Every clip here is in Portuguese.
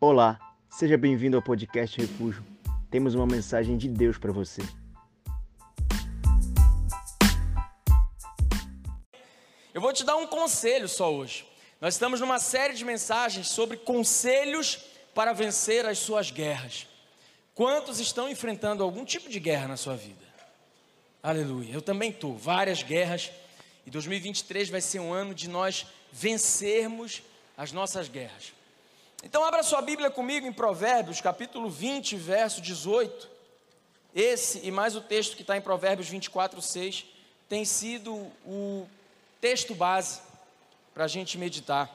Olá, seja bem-vindo ao podcast Refúgio. Temos uma mensagem de Deus para você. Eu vou te dar um conselho só hoje. Nós estamos numa série de mensagens sobre conselhos para vencer as suas guerras. Quantos estão enfrentando algum tipo de guerra na sua vida? Aleluia. Eu também estou. Várias guerras. E 2023 vai ser um ano de nós vencermos as nossas guerras. Então, abra sua Bíblia comigo em Provérbios, capítulo 20, verso 18. Esse e mais o texto que está em Provérbios 24, 6, tem sido o texto base para a gente meditar.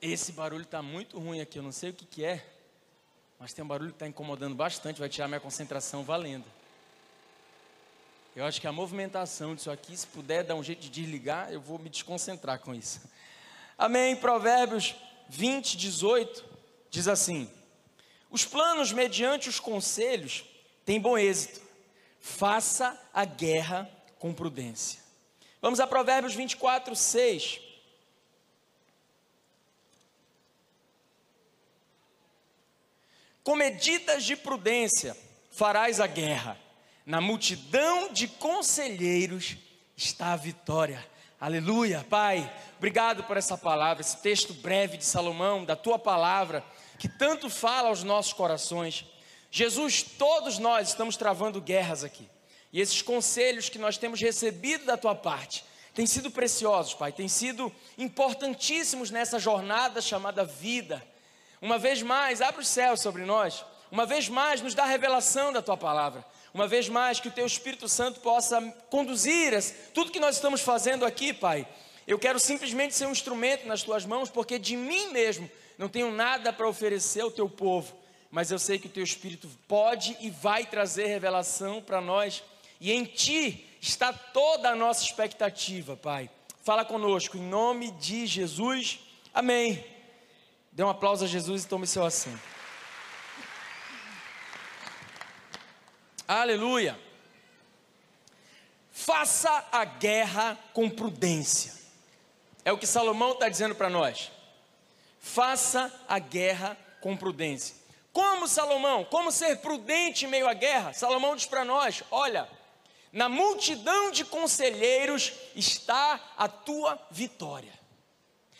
Esse barulho está muito ruim aqui, eu não sei o que, que é, mas tem um barulho que está incomodando bastante, vai tirar minha concentração valendo. Eu acho que a movimentação disso aqui, se puder dar um jeito de desligar, eu vou me desconcentrar com isso. Amém. Provérbios 20, 18 diz assim: Os planos mediante os conselhos têm bom êxito. Faça a guerra com prudência. Vamos a Provérbios 24, 6. Com medidas de prudência farás a guerra, na multidão de conselheiros está a vitória. Aleluia, Pai. Obrigado por essa palavra, esse texto breve de Salomão, da tua palavra, que tanto fala aos nossos corações. Jesus, todos nós estamos travando guerras aqui. E esses conselhos que nós temos recebido da tua parte têm sido preciosos, Pai, têm sido importantíssimos nessa jornada chamada vida. Uma vez mais, abre os céus sobre nós. Uma vez mais, nos dá revelação da tua palavra. Uma vez mais, que o teu Espírito Santo possa conduzir tudo que nós estamos fazendo aqui, Pai. Eu quero simplesmente ser um instrumento nas tuas mãos, porque de mim mesmo não tenho nada para oferecer ao teu povo, mas eu sei que o teu Espírito pode e vai trazer revelação para nós, e em ti está toda a nossa expectativa, Pai. Fala conosco, em nome de Jesus, amém. Dê um aplauso a Jesus e tome seu assento. Aleluia. Faça a guerra com prudência. É o que Salomão está dizendo para nós. Faça a guerra com prudência. Como Salomão? Como ser prudente em meio à guerra? Salomão diz para nós: olha, na multidão de conselheiros está a tua vitória.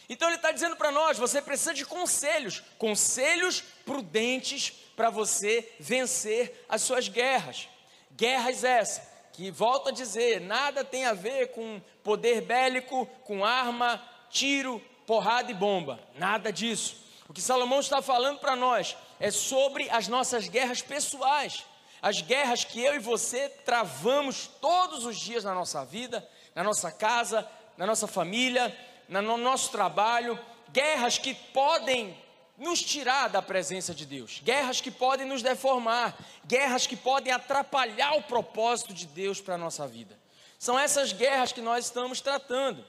Então ele está dizendo para nós: você precisa de conselhos, conselhos prudentes para você vencer as suas guerras. Guerras essas que, volto a dizer, nada tem a ver com poder bélico, com arma, tiro, porrada e bomba. Nada disso. O que Salomão está falando para nós é sobre as nossas guerras pessoais. As guerras que eu e você travamos todos os dias na nossa vida, na nossa casa, na nossa família, no nosso trabalho. Guerras que podem nos tirar da presença de Deus, guerras que podem nos deformar, guerras que podem atrapalhar o propósito de Deus para a nossa vida. São essas guerras que nós estamos tratando.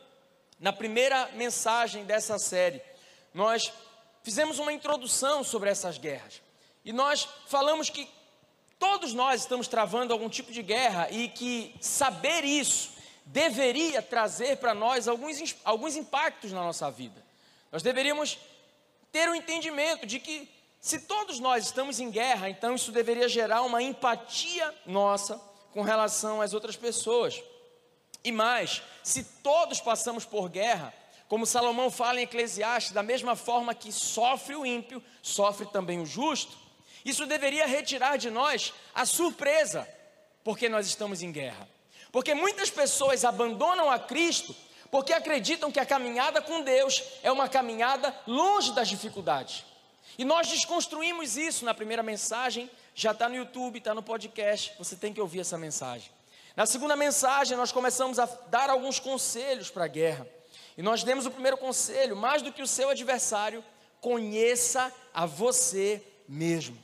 Na primeira mensagem dessa série, nós fizemos uma introdução sobre essas guerras e nós falamos que todos nós estamos travando algum tipo de guerra e que saber isso deveria trazer para nós alguns, alguns impactos na nossa vida. Nós deveríamos ter o um entendimento de que se todos nós estamos em guerra, então isso deveria gerar uma empatia nossa com relação às outras pessoas. E mais, se todos passamos por guerra, como Salomão fala em Eclesiastes, da mesma forma que sofre o ímpio, sofre também o justo, isso deveria retirar de nós a surpresa, porque nós estamos em guerra. Porque muitas pessoas abandonam a Cristo porque acreditam que a caminhada com Deus é uma caminhada longe das dificuldades. E nós desconstruímos isso na primeira mensagem, já está no YouTube, está no podcast, você tem que ouvir essa mensagem. Na segunda mensagem, nós começamos a dar alguns conselhos para a guerra. E nós demos o primeiro conselho: mais do que o seu adversário, conheça a você mesmo.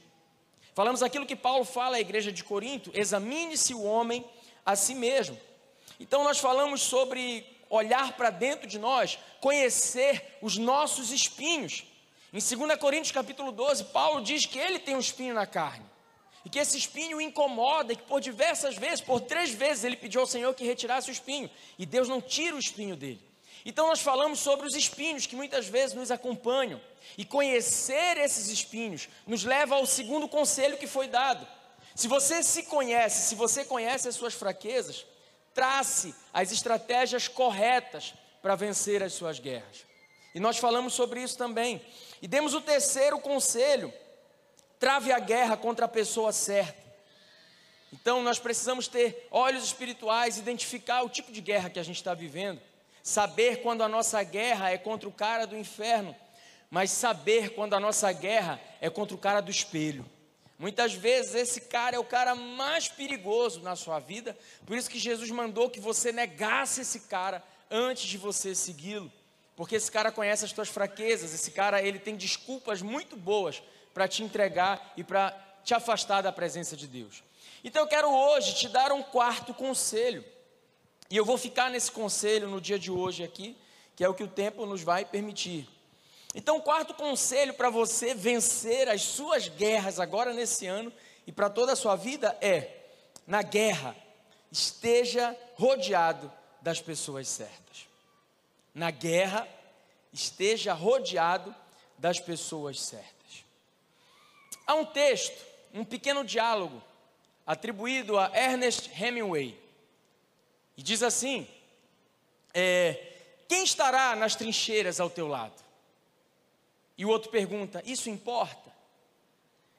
Falamos aquilo que Paulo fala à igreja de Corinto: examine-se o homem a si mesmo. Então, nós falamos sobre olhar para dentro de nós, conhecer os nossos espinhos. Em 2 Coríntios capítulo 12, Paulo diz que ele tem um espinho na carne. E que esse espinho o incomoda, e que por diversas vezes, por três vezes, ele pediu ao Senhor que retirasse o espinho. E Deus não tira o espinho dele. Então nós falamos sobre os espinhos que muitas vezes nos acompanham. E conhecer esses espinhos nos leva ao segundo conselho que foi dado. Se você se conhece, se você conhece as suas fraquezas, trace as estratégias corretas para vencer as suas guerras. E nós falamos sobre isso também. E demos o terceiro conselho: trave a guerra contra a pessoa certa. Então nós precisamos ter olhos espirituais, identificar o tipo de guerra que a gente está vivendo, saber quando a nossa guerra é contra o cara do inferno, mas saber quando a nossa guerra é contra o cara do espelho. Muitas vezes esse cara é o cara mais perigoso na sua vida, por isso que Jesus mandou que você negasse esse cara antes de você segui-lo, porque esse cara conhece as tuas fraquezas, esse cara ele tem desculpas muito boas para te entregar e para te afastar da presença de Deus. Então eu quero hoje te dar um quarto conselho. E eu vou ficar nesse conselho no dia de hoje aqui, que é o que o tempo nos vai permitir. Então, o quarto conselho para você vencer as suas guerras agora nesse ano e para toda a sua vida é: na guerra, esteja rodeado das pessoas certas. Na guerra, esteja rodeado das pessoas certas. Há um texto, um pequeno diálogo atribuído a Ernest Hemingway. E diz assim: é, Quem estará nas trincheiras ao teu lado? E o outro pergunta: Isso importa?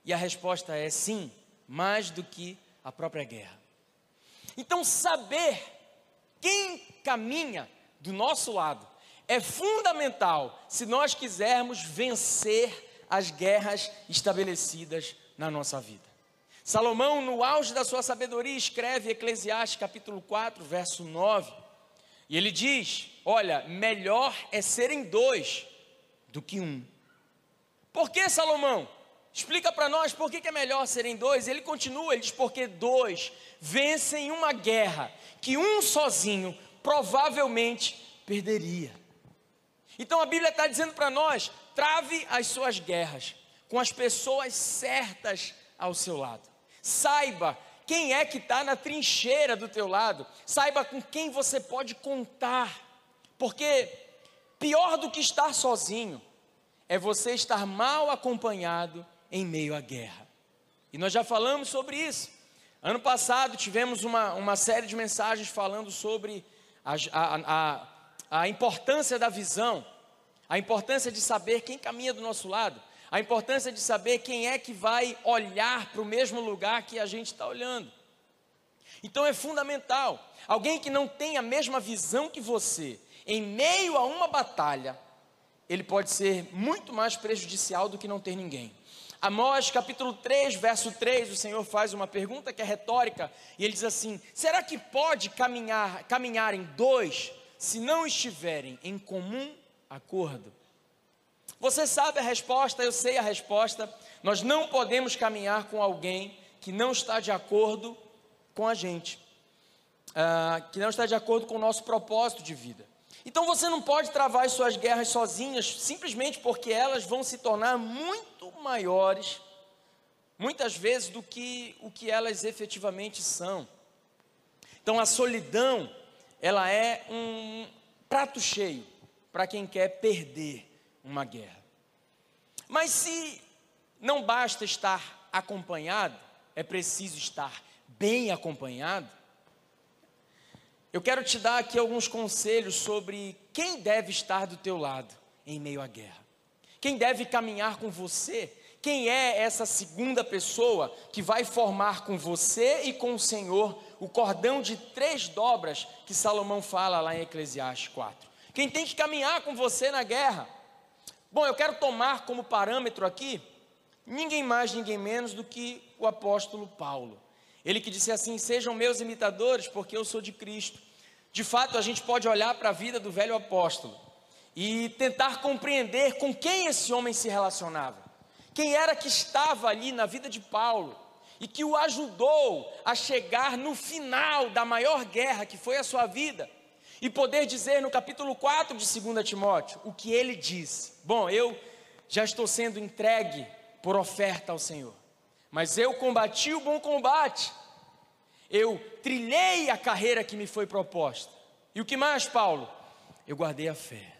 E a resposta é sim, mais do que a própria guerra. Então, saber quem caminha do nosso lado é fundamental se nós quisermos vencer as guerras estabelecidas na nossa vida. Salomão, no auge da sua sabedoria, escreve Eclesiastes capítulo 4, verso 9. E ele diz: Olha, melhor é serem dois do que um. Por que Salomão? Explica para nós por que é melhor serem dois. Ele continua, ele diz: Porque dois vencem uma guerra que um sozinho provavelmente perderia. Então a Bíblia está dizendo para nós: trave as suas guerras com as pessoas certas ao seu lado. Saiba quem é que está na trincheira do teu lado. Saiba com quem você pode contar. Porque pior do que estar sozinho é você estar mal acompanhado em meio à guerra. E nós já falamos sobre isso. Ano passado tivemos uma, uma série de mensagens falando sobre a, a, a, a importância da visão, a importância de saber quem caminha do nosso lado a importância de saber quem é que vai olhar para o mesmo lugar que a gente está olhando. Então é fundamental. Alguém que não tem a mesma visão que você, em meio a uma batalha, ele pode ser muito mais prejudicial do que não ter ninguém. Amós capítulo 3, verso 3, o Senhor faz uma pergunta que é retórica, e ele diz assim: será que pode caminhar, em dois se não estiverem em comum acordo? Você sabe a resposta, eu sei a resposta. Nós não podemos caminhar com alguém que não está de acordo com a gente, uh, que não está de acordo com o nosso propósito de vida. Então você não pode travar as suas guerras sozinhas, simplesmente porque elas vão se tornar muito maiores, muitas vezes, do que o que elas efetivamente são. Então a solidão, ela é um prato cheio para quem quer perder uma guerra. Mas se não basta estar acompanhado, é preciso estar bem acompanhado. Eu quero te dar aqui alguns conselhos sobre quem deve estar do teu lado em meio à guerra. Quem deve caminhar com você? Quem é essa segunda pessoa que vai formar com você e com o Senhor o cordão de três dobras que Salomão fala lá em Eclesiastes 4? Quem tem que caminhar com você na guerra? Bom, eu quero tomar como parâmetro aqui ninguém mais, ninguém menos do que o apóstolo Paulo. Ele que disse assim: Sejam meus imitadores, porque eu sou de Cristo. De fato, a gente pode olhar para a vida do velho apóstolo e tentar compreender com quem esse homem se relacionava. Quem era que estava ali na vida de Paulo e que o ajudou a chegar no final da maior guerra que foi a sua vida e poder dizer no capítulo 4 de 2 Timóteo o que ele disse. Bom, eu já estou sendo entregue por oferta ao Senhor, mas eu combati o bom combate, eu trilhei a carreira que me foi proposta. E o que mais, Paulo? eu guardei a fé.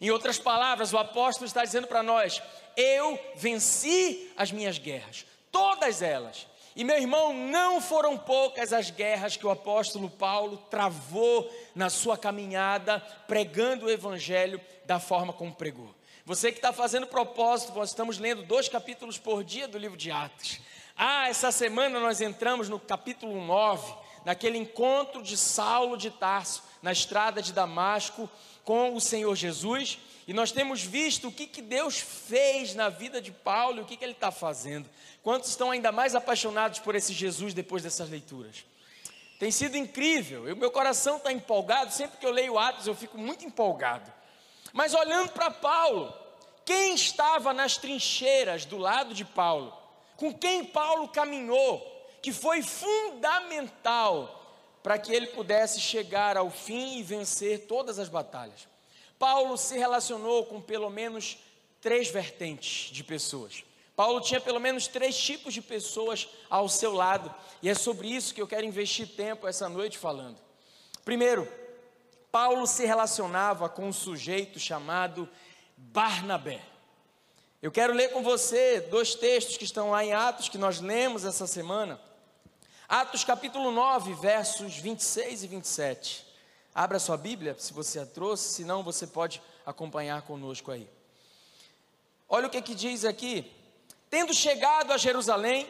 Em outras palavras, o apóstolo está dizendo para nós: eu venci as minhas guerras, todas elas. E meu irmão, não foram poucas as guerras que o apóstolo Paulo travou na sua caminhada, pregando o evangelho da forma como pregou. Você que está fazendo propósito, nós estamos lendo dois capítulos por dia do livro de Atos. Ah, essa semana nós entramos no capítulo 9, naquele encontro de Saulo de Tarso, na estrada de Damasco, com o Senhor Jesus, e nós temos visto o que, que Deus fez na vida de Paulo e o que, que ele está fazendo. Quantos estão ainda mais apaixonados por esse Jesus depois dessas leituras? Tem sido incrível, o meu coração está empolgado, sempre que eu leio Atos eu fico muito empolgado. Mas olhando para Paulo, quem estava nas trincheiras do lado de Paulo, com quem Paulo caminhou, que foi fundamental para que ele pudesse chegar ao fim e vencer todas as batalhas. Paulo se relacionou com pelo menos três vertentes de pessoas. Paulo tinha pelo menos três tipos de pessoas ao seu lado, e é sobre isso que eu quero investir tempo essa noite falando. Primeiro, Paulo se relacionava com um sujeito chamado Barnabé. Eu quero ler com você dois textos que estão lá em Atos, que nós lemos essa semana. Atos capítulo 9, versos 26 e 27. Abra sua Bíblia, se você a trouxe, se não, você pode acompanhar conosco aí. Olha o que, que diz aqui. Tendo chegado a Jerusalém,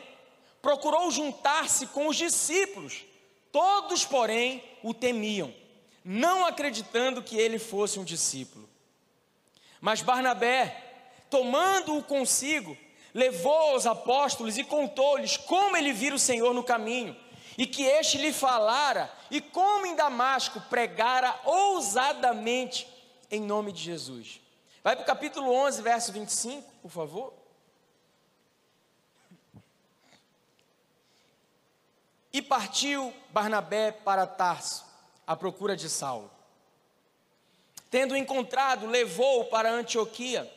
procurou juntar-se com os discípulos. Todos, porém, o temiam, não acreditando que ele fosse um discípulo. Mas Barnabé, tomando-o consigo, levou aos apóstolos e contou-lhes como ele vira o Senhor no caminho, e que este lhe falara, e como em Damasco pregara ousadamente em nome de Jesus. Vai para o capítulo 11, verso 25, por favor. E partiu Barnabé para Tarso, à procura de Saulo. Tendo encontrado, levou-o para Antioquia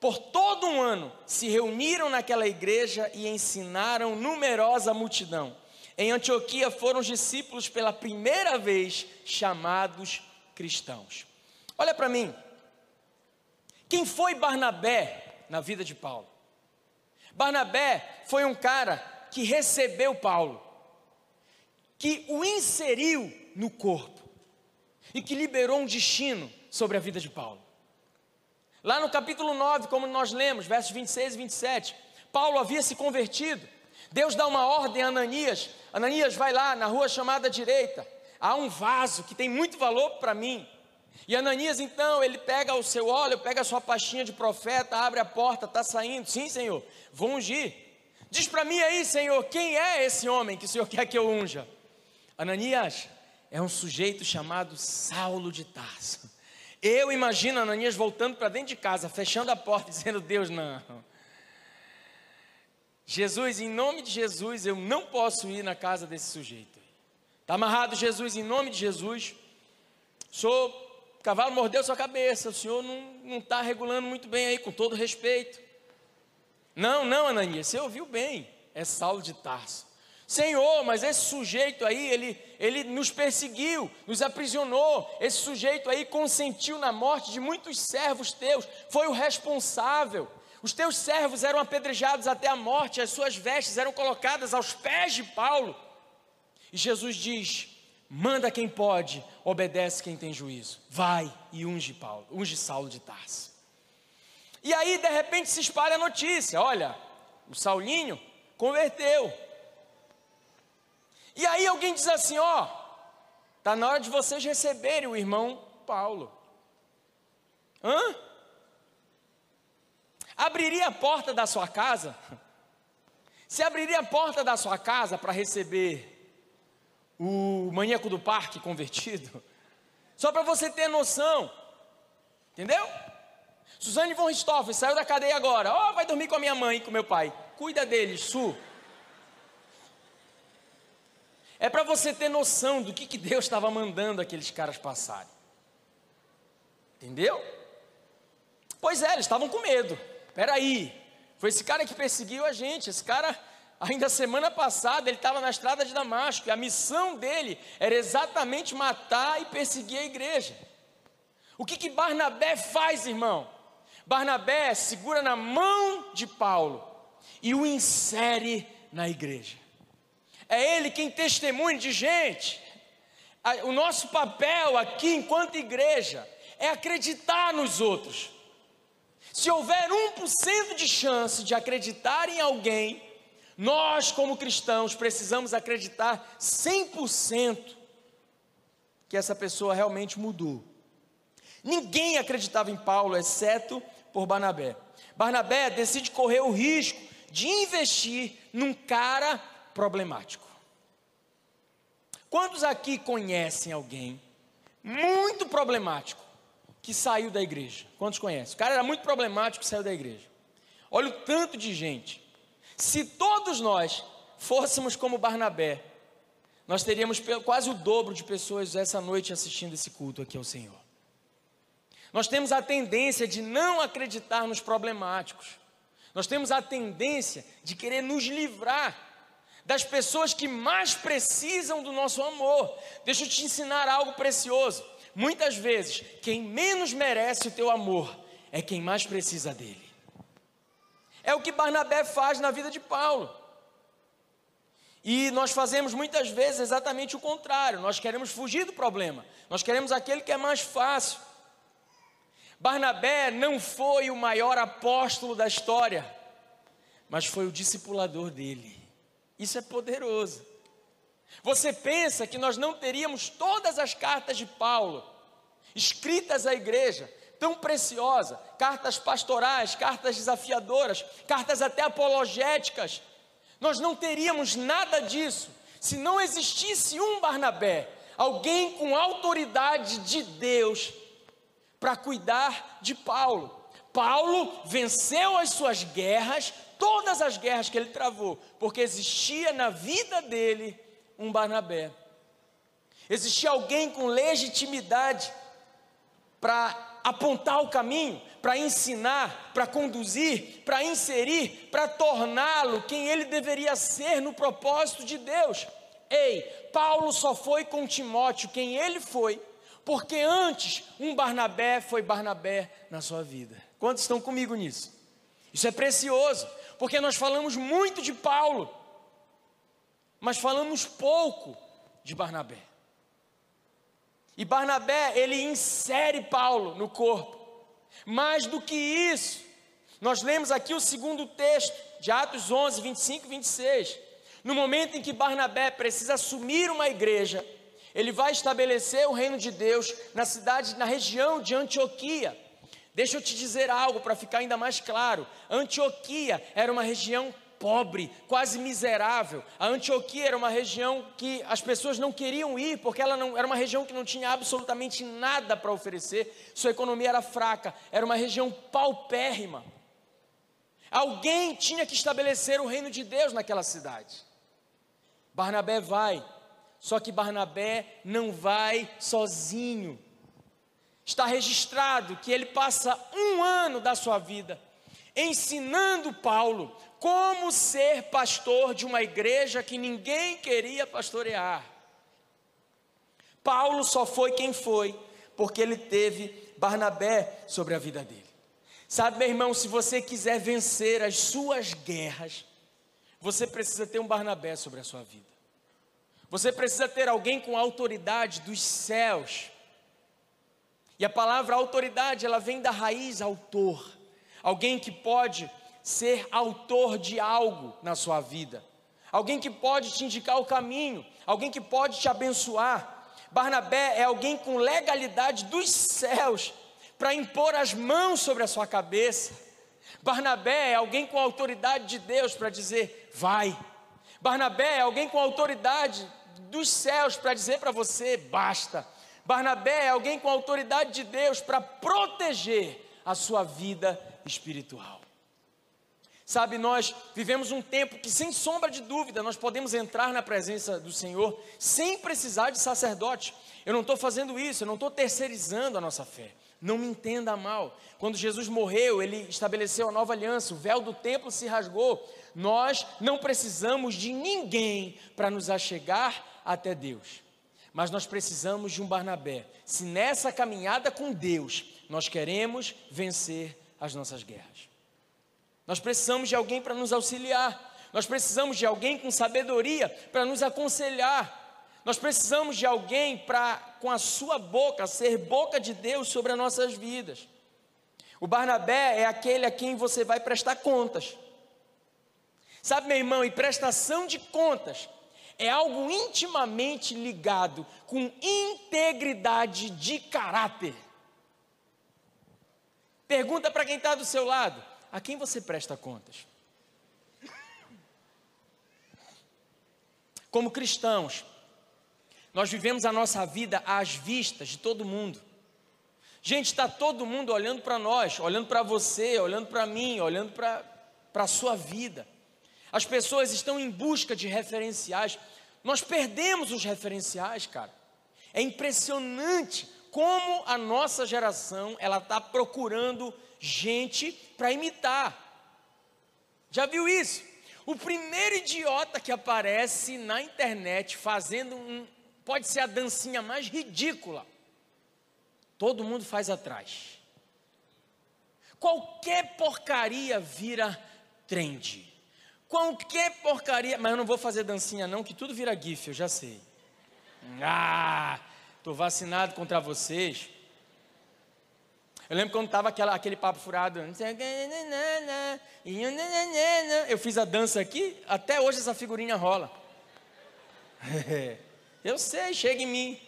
por todo um ano se reuniram naquela igreja e ensinaram numerosa multidão. Em Antioquia foram os discípulos pela primeira vez chamados cristãos. Olha para mim. Quem foi Barnabé na vida de Paulo? Barnabé foi um cara que recebeu Paulo, que o inseriu no corpo e que liberou um destino sobre a vida de Paulo. Lá no capítulo 9, como nós lemos, versos 26 e 27, Paulo havia se convertido. Deus dá uma ordem a Ananias: Ananias, vai lá na rua chamada direita. Há um vaso que tem muito valor para mim. E Ananias, então, ele pega o seu óleo, pega a sua pastinha de profeta, abre a porta, está saindo. Sim, Senhor, vou ungir. Diz para mim aí, Senhor, quem é esse homem que o Senhor quer que eu unja? Ananias é um sujeito chamado Saulo de Tarso. Eu imagino Ananias voltando para dentro de casa, fechando a porta, dizendo: Deus, não. Jesus, em nome de Jesus, eu não posso ir na casa desse sujeito. Está amarrado, Jesus, em nome de Jesus. O cavalo mordeu sua cabeça, o senhor não está regulando muito bem aí, com todo respeito. Não, não, Ananias, você ouviu bem. É Saulo de Tarso. Senhor, mas esse sujeito aí, ele, ele nos perseguiu, nos aprisionou. Esse sujeito aí consentiu na morte de muitos servos teus, foi o responsável. Os teus servos eram apedrejados até a morte, as suas vestes eram colocadas aos pés de Paulo. E Jesus diz: manda quem pode, obedece quem tem juízo. Vai e unge Paulo, unge Saulo de Tarso. E aí, de repente, se espalha a notícia: olha, o Saulinho converteu. E aí alguém diz assim: ó, está na hora de vocês receberem o irmão Paulo. Hã? Abriria a porta da sua casa? Se abriria a porta da sua casa para receber o maníaco do parque convertido? Só para você ter noção, entendeu? Suzane von Richthofen saiu da cadeia agora. Ó, oh, vai dormir com a minha mãe e com meu pai. Cuida deles, Su. É para você ter noção do que, que Deus estava mandando aqueles caras passarem. Entendeu? Pois é, eles estavam com medo. Peraí, foi esse cara que perseguiu a gente. Esse cara, ainda semana passada, ele estava na estrada de Damasco. E a missão dele era exatamente matar e perseguir a igreja. O que, que Barnabé faz, irmão? Barnabé segura na mão de Paulo e o insere na igreja. É ele quem testemunha de gente. O nosso papel aqui, enquanto igreja, é acreditar nos outros. Se houver 1% de chance de acreditar em alguém, nós, como cristãos, precisamos acreditar 100% que essa pessoa realmente mudou. Ninguém acreditava em Paulo, exceto por Barnabé. Barnabé decide correr o risco de investir num cara problemático. Quantos aqui conhecem alguém muito problemático que saiu da igreja? Quantos conhecem? O cara era muito problemático e saiu da igreja. Olha o tanto de gente. Se todos nós fôssemos como Barnabé, nós teríamos quase o dobro de pessoas essa noite assistindo esse culto aqui ao Senhor. Nós temos a tendência de não acreditar nos problemáticos. Nós temos a tendência de querer nos livrar das pessoas que mais precisam do nosso amor. Deixa eu te ensinar algo precioso. Muitas vezes, quem menos merece o teu amor é quem mais precisa dele. É o que Barnabé faz na vida de Paulo. E nós fazemos muitas vezes exatamente o contrário. Nós queremos fugir do problema. Nós queremos aquele que é mais fácil. Barnabé não foi o maior apóstolo da história, mas foi o discipulador dele. Isso é poderoso. Você pensa que nós não teríamos todas as cartas de Paulo escritas à igreja, tão preciosa, cartas pastorais, cartas desafiadoras, cartas até apologéticas. Nós não teríamos nada disso se não existisse um Barnabé, alguém com autoridade de Deus para cuidar de Paulo. Paulo venceu as suas guerras, todas as guerras que ele travou, porque existia na vida dele um Barnabé. Existia alguém com legitimidade para apontar o caminho, para ensinar, para conduzir, para inserir, para torná-lo quem ele deveria ser no propósito de Deus. Ei, Paulo só foi com Timóteo quem ele foi porque antes um Barnabé foi Barnabé na sua vida. Quantos estão comigo nisso? Isso é precioso, porque nós falamos muito de Paulo, mas falamos pouco de Barnabé. E Barnabé, ele insere Paulo no corpo. Mais do que isso, nós lemos aqui o segundo texto, de Atos 11, 25 e 26. No momento em que Barnabé precisa assumir uma igreja, ele vai estabelecer o reino de Deus na cidade, na região de Antioquia. Deixa eu te dizer algo para ficar ainda mais claro. Antioquia era uma região pobre, quase miserável. A Antioquia era uma região que as pessoas não queriam ir, porque ela não, era uma região que não tinha absolutamente nada para oferecer, sua economia era fraca, era uma região paupérrima. Alguém tinha que estabelecer o reino de Deus naquela cidade. Barnabé vai, só que Barnabé não vai sozinho. Está registrado que ele passa um ano da sua vida ensinando Paulo como ser pastor de uma igreja que ninguém queria pastorear. Paulo só foi quem foi, porque ele teve Barnabé sobre a vida dele. Sabe, meu irmão, se você quiser vencer as suas guerras, você precisa ter um Barnabé sobre a sua vida. Você precisa ter alguém com autoridade dos céus. E a palavra autoridade, ela vem da raiz autor. Alguém que pode ser autor de algo na sua vida. Alguém que pode te indicar o caminho, alguém que pode te abençoar. Barnabé é alguém com legalidade dos céus para impor as mãos sobre a sua cabeça. Barnabé é alguém com autoridade de Deus para dizer: vai. Barnabé é alguém com autoridade dos céus para dizer para você: basta. Barnabé é alguém com autoridade de Deus para proteger a sua vida espiritual. Sabe, nós vivemos um tempo que, sem sombra de dúvida, nós podemos entrar na presença do Senhor sem precisar de sacerdote. Eu não estou fazendo isso, eu não estou terceirizando a nossa fé. Não me entenda mal. Quando Jesus morreu, ele estabeleceu a nova aliança, o véu do templo se rasgou. Nós não precisamos de ninguém para nos achegar até Deus. Mas nós precisamos de um Barnabé. Se nessa caminhada com Deus nós queremos vencer as nossas guerras. Nós precisamos de alguém para nos auxiliar. Nós precisamos de alguém com sabedoria para nos aconselhar. Nós precisamos de alguém para, com a sua boca, ser boca de Deus sobre as nossas vidas. O Barnabé é aquele a quem você vai prestar contas. Sabe, meu irmão, e prestação de contas é algo intimamente ligado com integridade de caráter. Pergunta para quem está do seu lado: a quem você presta contas? Como cristãos, nós vivemos a nossa vida às vistas de todo mundo. Gente, está todo mundo olhando para nós, olhando para você, olhando para mim, olhando para a sua vida. As pessoas estão em busca de referenciais. Nós perdemos os referenciais, cara. É impressionante como a nossa geração ela está procurando gente para imitar. Já viu isso? O primeiro idiota que aparece na internet fazendo um, pode ser a dancinha mais ridícula. Todo mundo faz atrás. Qualquer porcaria vira trend. Qualquer porcaria, mas eu não vou fazer dancinha não, que tudo vira gif, eu já sei. Ah, tô vacinado contra vocês. Eu lembro quando estava aquele papo furado. Eu fiz a dança aqui, até hoje essa figurinha rola. Eu sei, chega em mim.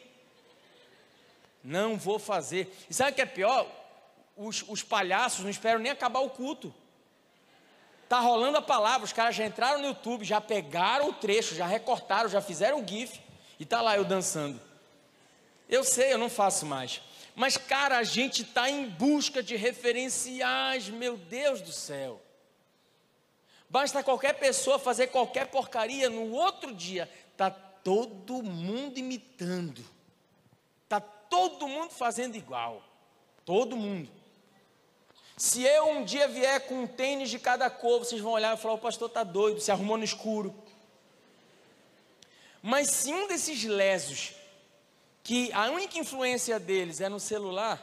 Não vou fazer. E sabe o que é pior? Os, os palhaços não esperam nem acabar o culto. Tá rolando a palavra, os caras já entraram no YouTube, já pegaram o trecho, já recortaram, já fizeram o GIF e tá lá eu dançando. Eu sei, eu não faço mais. Mas, cara, a gente está em busca de referenciais, meu Deus do céu. Basta qualquer pessoa fazer qualquer porcaria, no outro dia está todo mundo imitando, está todo mundo fazendo igual, todo mundo. Se eu um dia vier com um tênis de cada cor, vocês vão olhar e falar: o pastor está doido, se arrumou no escuro. Mas se um desses lesos, que a única influência deles é no celular,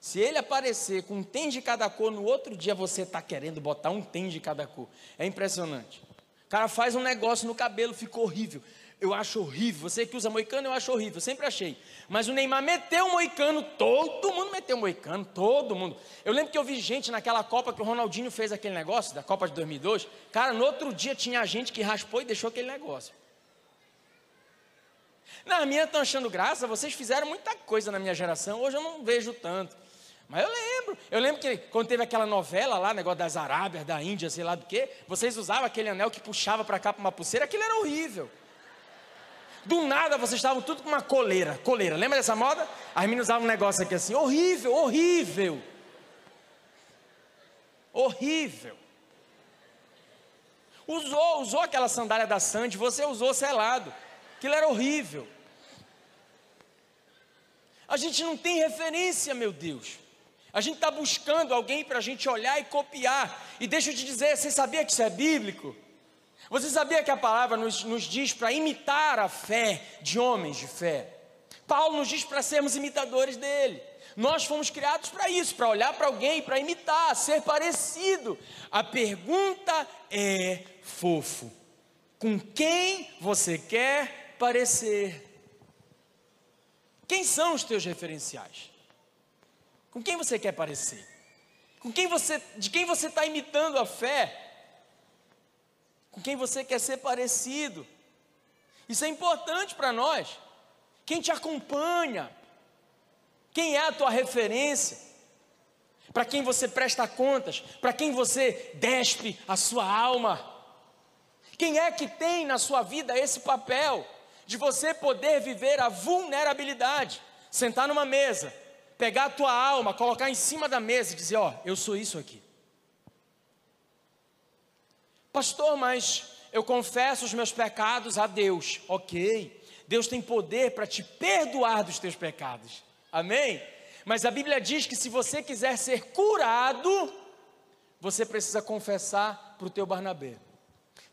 se ele aparecer com um tênis de cada cor, no outro dia você está querendo botar um tênis de cada cor. É impressionante. O cara faz um negócio no cabelo, ficou horrível eu acho horrível. Você que usa moicano, eu acho horrível, eu sempre achei. Mas o Neymar meteu o moicano, todo mundo meteu o moicano, todo mundo. Eu lembro que eu vi gente naquela Copa que o Ronaldinho fez aquele negócio, da Copa de 2002. Cara, no outro dia tinha gente que raspou e deixou aquele negócio. Na minha estão achando graça, vocês fizeram muita coisa na minha geração, hoje eu não vejo tanto. Mas eu lembro, eu lembro que quando teve aquela novela lá, negócio das Arábias, da Índia, sei lá do que, vocês usavam aquele anel que puxava para cá para uma pulseira, aquilo era horrível. Do nada vocês estavam tudo com uma coleira. Coleira, lembra dessa moda? As meninas usavam um negócio aqui assim, horrível, horrível. Horrível. Usou, usou aquela sandália da Sandy, você usou selado. Aquilo era horrível. A gente não tem referência, meu Deus. A gente está buscando alguém para a gente olhar e copiar. E deixa eu te dizer, você sabia que isso é bíblico? Você sabia que a palavra nos, nos diz para imitar a fé de homens de fé? Paulo nos diz para sermos imitadores dele. Nós fomos criados para isso, para olhar para alguém, para imitar, ser parecido. A pergunta é fofo. Com quem você quer parecer? Quem são os teus referenciais? Com quem você quer parecer? Com quem você, de quem você está imitando a fé? Com quem você quer ser parecido. Isso é importante para nós. Quem te acompanha, quem é a tua referência, para quem você presta contas, para quem você despe a sua alma. Quem é que tem na sua vida esse papel de você poder viver a vulnerabilidade, sentar numa mesa, pegar a tua alma, colocar em cima da mesa e dizer: Ó, oh, eu sou isso aqui. Pastor, mas eu confesso os meus pecados a Deus. Ok. Deus tem poder para te perdoar dos teus pecados. Amém? Mas a Bíblia diz que se você quiser ser curado, você precisa confessar para o teu Barnabé.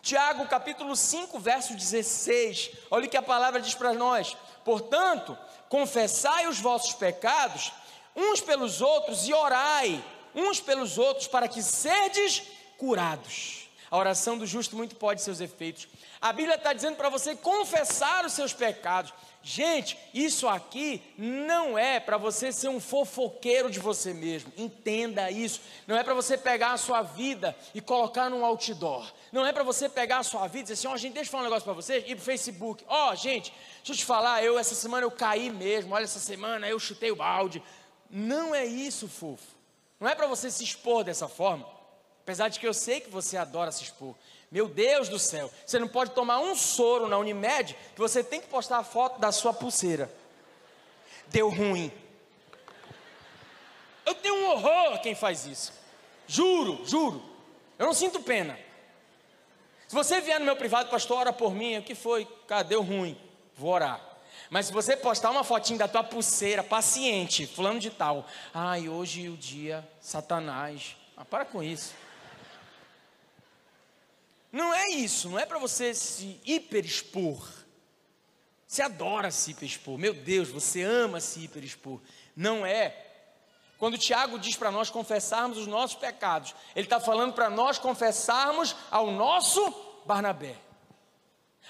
Tiago capítulo 5, verso 16. Olha o que a palavra diz para nós. Portanto, confessai os vossos pecados uns pelos outros e orai uns pelos outros para que sedes curados. A oração do justo muito pode seus efeitos. A Bíblia está dizendo para você confessar os seus pecados. Gente, isso aqui não é para você ser um fofoqueiro de você mesmo. Entenda isso. Não é para você pegar a sua vida e colocar num outdoor. Não é para você pegar a sua vida e dizer assim: ó, oh, gente, deixa eu falar um negócio para vocês. Ir pro Facebook. Ó, oh, gente, deixa eu te falar. Eu, essa semana eu caí mesmo. Olha, essa semana eu chutei o balde. Não é isso, fofo. Não é para você se expor dessa forma. Apesar de que eu sei que você adora se expor. Meu Deus do céu, você não pode tomar um soro na Unimed que você tem que postar a foto da sua pulseira. Deu ruim. Eu tenho um horror a quem faz isso. Juro, juro. Eu não sinto pena. Se você vier no meu privado, pastor, ora por mim, o que foi? Cara, deu ruim. Vou orar. Mas se você postar uma fotinha da tua pulseira, paciente, fulano de tal. Ai, hoje o dia, Satanás. Ah, para com isso. Não é isso, não é para você se hiperexpor. Você adora se hiperexpor. Meu Deus, você ama se hiperexpor. Não é. Quando Tiago diz para nós confessarmos os nossos pecados, ele está falando para nós confessarmos ao nosso Barnabé.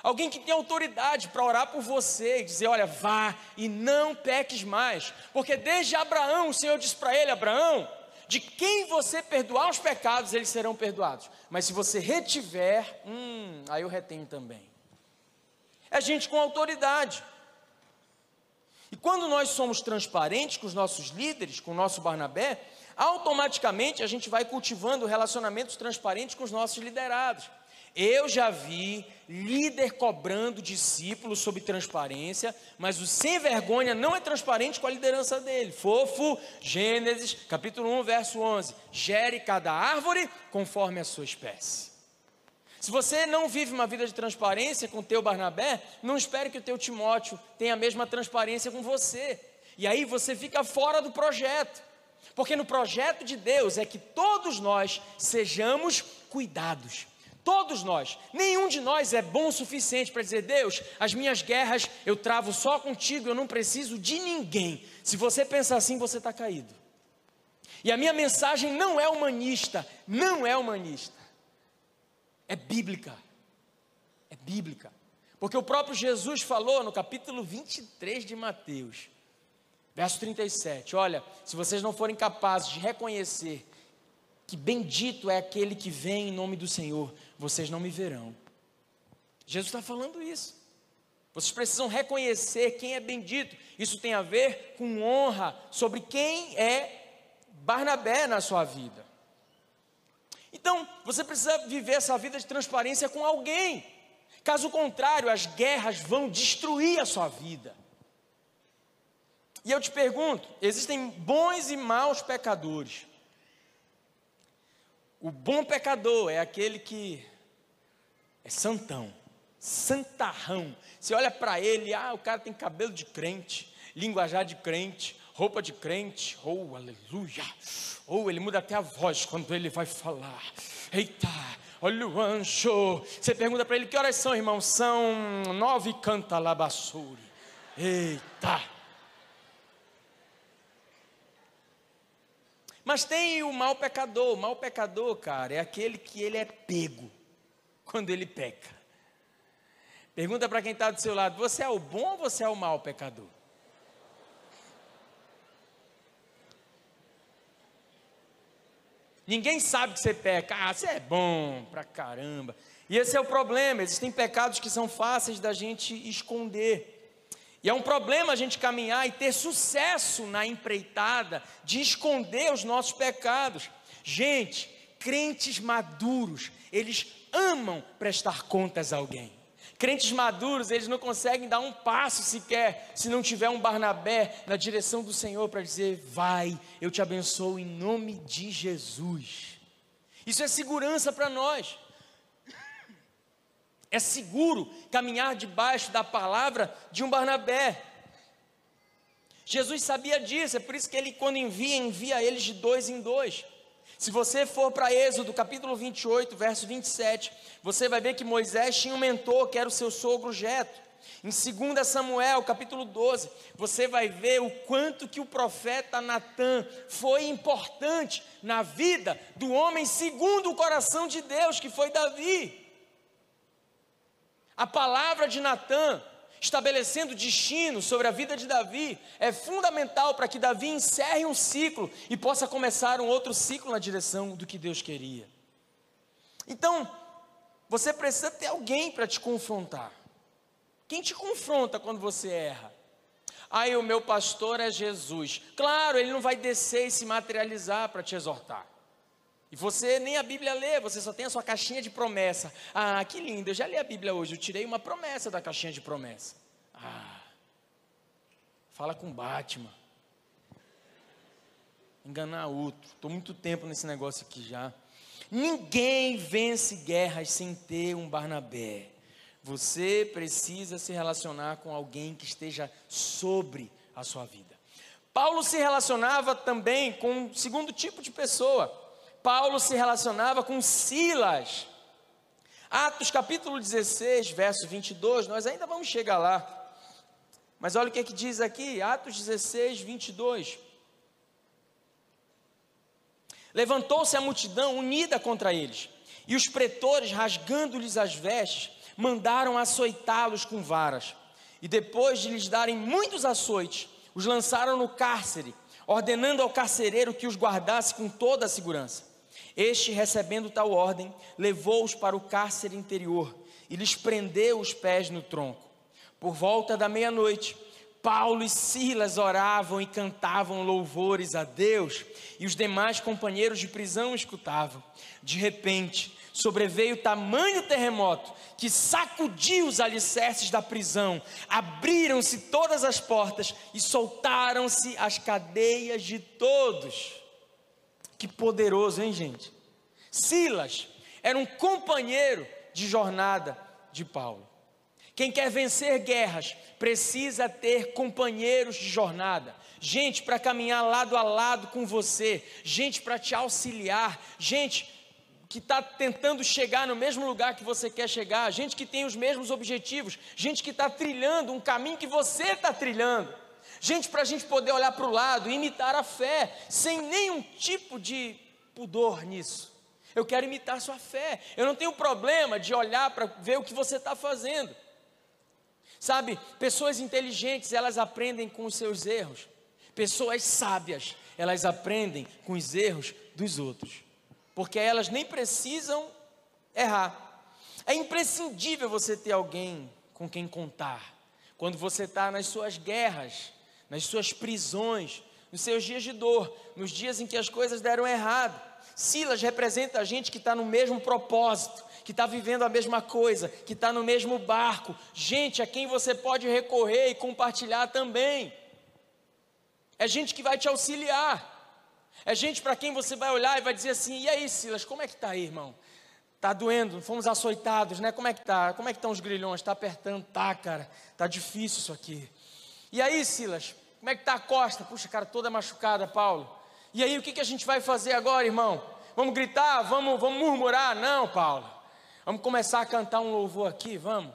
Alguém que tem autoridade para orar por você e dizer: olha, vá e não peques mais. Porque desde Abraão, o Senhor disse para ele: Abraão, de quem você perdoar os pecados, eles serão perdoados. Mas se você retiver, hum, aí eu retenho também. É gente com autoridade. E quando nós somos transparentes com os nossos líderes, com o nosso Barnabé, automaticamente a gente vai cultivando relacionamentos transparentes com os nossos liderados. Eu já vi líder cobrando discípulos sobre transparência, mas o sem vergonha não é transparente com a liderança dele. Fofo, Gênesis, capítulo 1, verso 11. Gere cada árvore conforme a sua espécie. Se você não vive uma vida de transparência com o teu Barnabé, não espere que o teu Timóteo tenha a mesma transparência com você. E aí você fica fora do projeto. Porque no projeto de Deus é que todos nós sejamos cuidados Todos nós, nenhum de nós é bom o suficiente para dizer: Deus, as minhas guerras eu travo só contigo, eu não preciso de ninguém. Se você pensa assim, você está caído. E a minha mensagem não é humanista, não é humanista, é bíblica. É bíblica. Porque o próprio Jesus falou no capítulo 23 de Mateus, verso 37: Olha, se vocês não forem capazes de reconhecer que bendito é aquele que vem em nome do Senhor, vocês não me verão. Jesus está falando isso. Vocês precisam reconhecer quem é bendito. Isso tem a ver com honra sobre quem é Barnabé na sua vida. Então, você precisa viver essa vida de transparência com alguém. Caso contrário, as guerras vão destruir a sua vida. E eu te pergunto: existem bons e maus pecadores. O bom pecador é aquele que é santão, santarrão. Você olha para ele, ah, o cara tem cabelo de crente, linguajar de crente, roupa de crente, oh, aleluia. Ou oh, ele muda até a voz quando ele vai falar. Eita, olha o anjo. Você pergunta para ele: que horas são, irmão? São nove canta labassuri. Eita. Mas tem o mal pecador. O mal pecador, cara, é aquele que ele é pego quando ele peca. Pergunta para quem está do seu lado: você é o bom ou você é o mau pecador? Ninguém sabe que você peca. Ah, você é bom pra caramba. E esse é o problema. Existem pecados que são fáceis da gente esconder. E é um problema a gente caminhar e ter sucesso na empreitada de esconder os nossos pecados. Gente, crentes maduros, eles amam prestar contas a alguém. Crentes maduros, eles não conseguem dar um passo sequer se não tiver um Barnabé na direção do Senhor para dizer: Vai, eu te abençoo em nome de Jesus. Isso é segurança para nós. É seguro caminhar debaixo da palavra de um Barnabé. Jesus sabia disso, é por isso que ele, quando envia, envia eles de dois em dois. Se você for para Êxodo, capítulo 28, verso 27, você vai ver que Moisés tinha um mentor, que era o seu sogro Jeto. Em 2 Samuel, capítulo 12, você vai ver o quanto que o profeta Natã foi importante na vida do homem segundo o coração de Deus, que foi Davi. A palavra de Natã, estabelecendo destino sobre a vida de Davi, é fundamental para que Davi encerre um ciclo e possa começar um outro ciclo na direção do que Deus queria. Então, você precisa ter alguém para te confrontar. Quem te confronta quando você erra? Aí o meu pastor é Jesus. Claro, ele não vai descer e se materializar para te exortar. E você nem a Bíblia lê, você só tem a sua caixinha de promessa. Ah, que lindo, eu já li a Bíblia hoje, eu tirei uma promessa da caixinha de promessa. Ah, fala com Batman. Enganar outro. Estou muito tempo nesse negócio aqui já. Ninguém vence guerras sem ter um Barnabé. Você precisa se relacionar com alguém que esteja sobre a sua vida. Paulo se relacionava também com um segundo tipo de pessoa. Paulo se relacionava com Silas. Atos capítulo 16, verso 22, nós ainda vamos chegar lá. Mas olha o que, é que diz aqui, Atos 16, 22. Levantou-se a multidão unida contra eles, e os pretores, rasgando-lhes as vestes, mandaram açoitá-los com varas. E depois de lhes darem muitos açoites, os lançaram no cárcere, ordenando ao carcereiro que os guardasse com toda a segurança. Este, recebendo tal ordem, levou-os para o cárcere interior e lhes prendeu os pés no tronco. Por volta da meia-noite, Paulo e Silas oravam e cantavam louvores a Deus, e os demais companheiros de prisão escutavam. De repente, sobreveio tamanho terremoto que sacudiu os alicerces da prisão, abriram-se todas as portas e soltaram-se as cadeias de todos. Que poderoso, hein, gente? Silas era um companheiro de jornada de Paulo. Quem quer vencer guerras precisa ter companheiros de jornada, gente para caminhar lado a lado com você, gente para te auxiliar, gente que está tentando chegar no mesmo lugar que você quer chegar, gente que tem os mesmos objetivos, gente que está trilhando um caminho que você está trilhando, gente para a gente poder olhar para o lado e imitar a fé, sem nenhum tipo de pudor nisso. Eu quero imitar sua fé, eu não tenho problema de olhar para ver o que você está fazendo. Sabe, pessoas inteligentes, elas aprendem com os seus erros. Pessoas sábias, elas aprendem com os erros dos outros. Porque elas nem precisam errar. É imprescindível você ter alguém com quem contar. Quando você está nas suas guerras, nas suas prisões, nos seus dias de dor, nos dias em que as coisas deram errado. Silas representa a gente que está no mesmo propósito, que está vivendo a mesma coisa, que está no mesmo barco, gente a quem você pode recorrer e compartilhar também. É gente que vai te auxiliar. É gente para quem você vai olhar e vai dizer assim: "E aí, Silas, como é que está aí, irmão? Tá doendo, fomos açoitados, né? Como é que tá? Como é que estão os grilhões? Está apertando, tá, cara. Tá difícil isso aqui. E aí, Silas, como é que tá a costa? Puxa, cara, toda machucada, Paulo. E aí, o que, que a gente vai fazer agora, irmão? Vamos gritar? Vamos, vamos murmurar? Não, Paulo. Vamos começar a cantar um louvor aqui, vamos?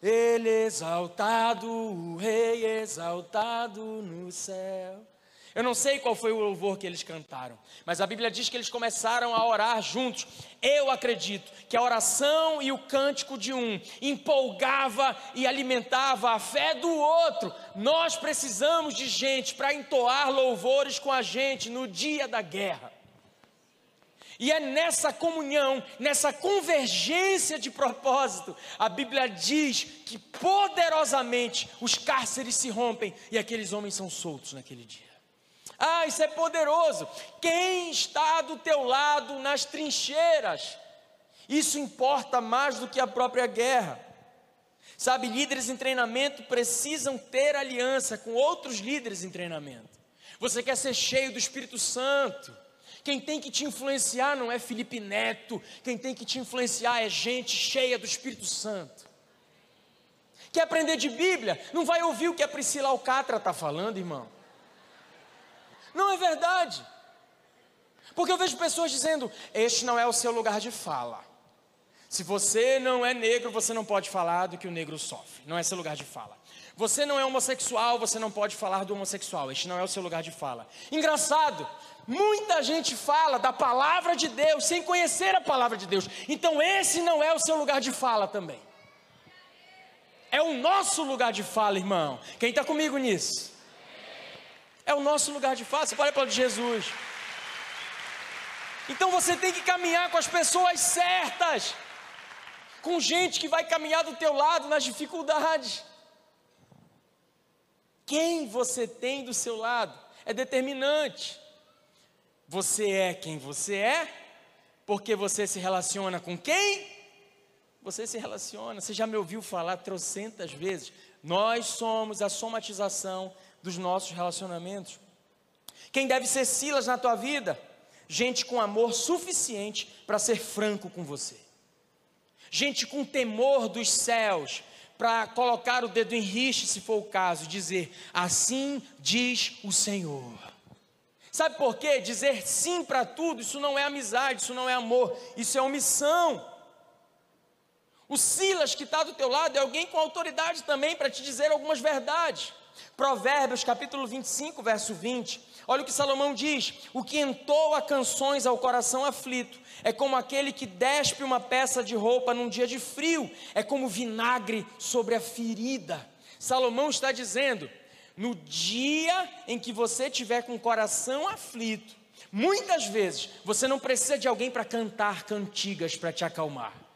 Ele exaltado, o rei exaltado no céu. Eu não sei qual foi o louvor que eles cantaram, mas a Bíblia diz que eles começaram a orar juntos. Eu acredito que a oração e o cântico de um empolgava e alimentava a fé do outro. Nós precisamos de gente para entoar louvores com a gente no dia da guerra. E é nessa comunhão, nessa convergência de propósito, a Bíblia diz que poderosamente os cárceres se rompem e aqueles homens são soltos naquele dia. Ah, isso é poderoso. Quem está do teu lado nas trincheiras? Isso importa mais do que a própria guerra. Sabe, líderes em treinamento precisam ter aliança com outros líderes em treinamento. Você quer ser cheio do Espírito Santo? Quem tem que te influenciar não é Felipe Neto, quem tem que te influenciar é gente cheia do Espírito Santo. Quer aprender de Bíblia? Não vai ouvir o que a Priscila Alcatra está falando, irmão. Não é verdade. Porque eu vejo pessoas dizendo: Este não é o seu lugar de fala. Se você não é negro, você não pode falar do que o negro sofre. Não é seu lugar de fala. Você não é homossexual, você não pode falar do homossexual. Este não é o seu lugar de fala. Engraçado, muita gente fala da palavra de Deus sem conhecer a palavra de Deus. Então esse não é o seu lugar de fala também. É o nosso lugar de fala, irmão. Quem está comigo nisso? É o nosso lugar de fala. Pode falar de Jesus. Então você tem que caminhar com as pessoas certas com gente que vai caminhar do teu lado nas dificuldades. Quem você tem do seu lado é determinante. Você é quem você é, porque você se relaciona com quem você se relaciona. Você já me ouviu falar trocentas vezes. Nós somos a somatização dos nossos relacionamentos. Quem deve ser Silas na tua vida? Gente com amor suficiente para ser franco com você gente com temor dos céus, para colocar o dedo em riche, se for o caso, dizer: Assim diz o Senhor. Sabe por quê? Dizer sim para tudo, isso não é amizade, isso não é amor, isso é omissão. O Silas que está do teu lado é alguém com autoridade também para te dizer algumas verdades. Provérbios capítulo 25, verso 20. Olha o que Salomão diz: O que entoa canções ao coração aflito é como aquele que despe uma peça de roupa num dia de frio, é como vinagre sobre a ferida. Salomão está dizendo: no dia em que você tiver com o coração aflito, muitas vezes você não precisa de alguém para cantar cantigas para te acalmar.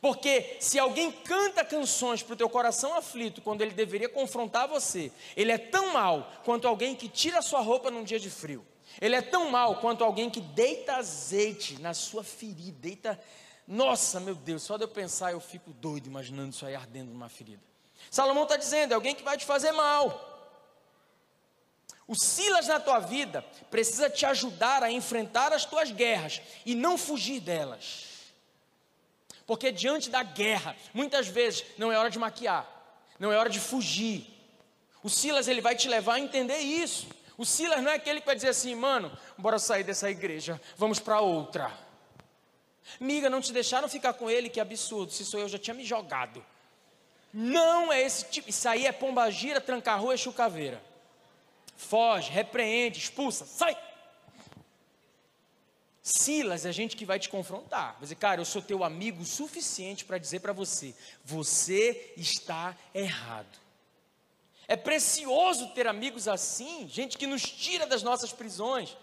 Porque se alguém canta canções para o teu coração aflito, quando ele deveria confrontar você, ele é tão mal quanto alguém que tira sua roupa num dia de frio. Ele é tão mal quanto alguém que deita azeite na sua ferida, deita. Nossa, meu Deus, só de eu pensar eu fico doido imaginando isso aí ardendo numa ferida. Salomão está dizendo: é alguém que vai te fazer mal. O Silas na tua vida precisa te ajudar a enfrentar as tuas guerras e não fugir delas. Porque diante da guerra, muitas vezes não é hora de maquiar, não é hora de fugir. O Silas ele vai te levar a entender isso. O Silas não é aquele que vai dizer assim, mano, bora sair dessa igreja, vamos para outra. Miga, não te deixaram ficar com ele, que absurdo, se sou eu já tinha me jogado. Não é esse tipo, isso aí é pomba gira, tranca rua e chucaveira. Foge, repreende, expulsa, sai. Silas é gente que vai te confrontar. Vai dizer, cara, eu sou teu amigo suficiente para dizer para você: você está errado. É precioso ter amigos assim, gente que nos tira das nossas prisões.